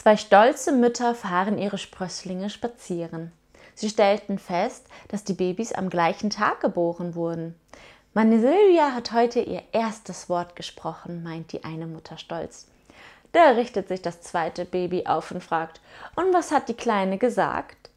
Zwei stolze Mütter fahren ihre Sprösslinge spazieren. Sie stellten fest, dass die Babys am gleichen Tag geboren wurden. Meine Silvia hat heute ihr erstes Wort gesprochen, meint die eine Mutter stolz. Da richtet sich das zweite Baby auf und fragt, und was hat die Kleine gesagt?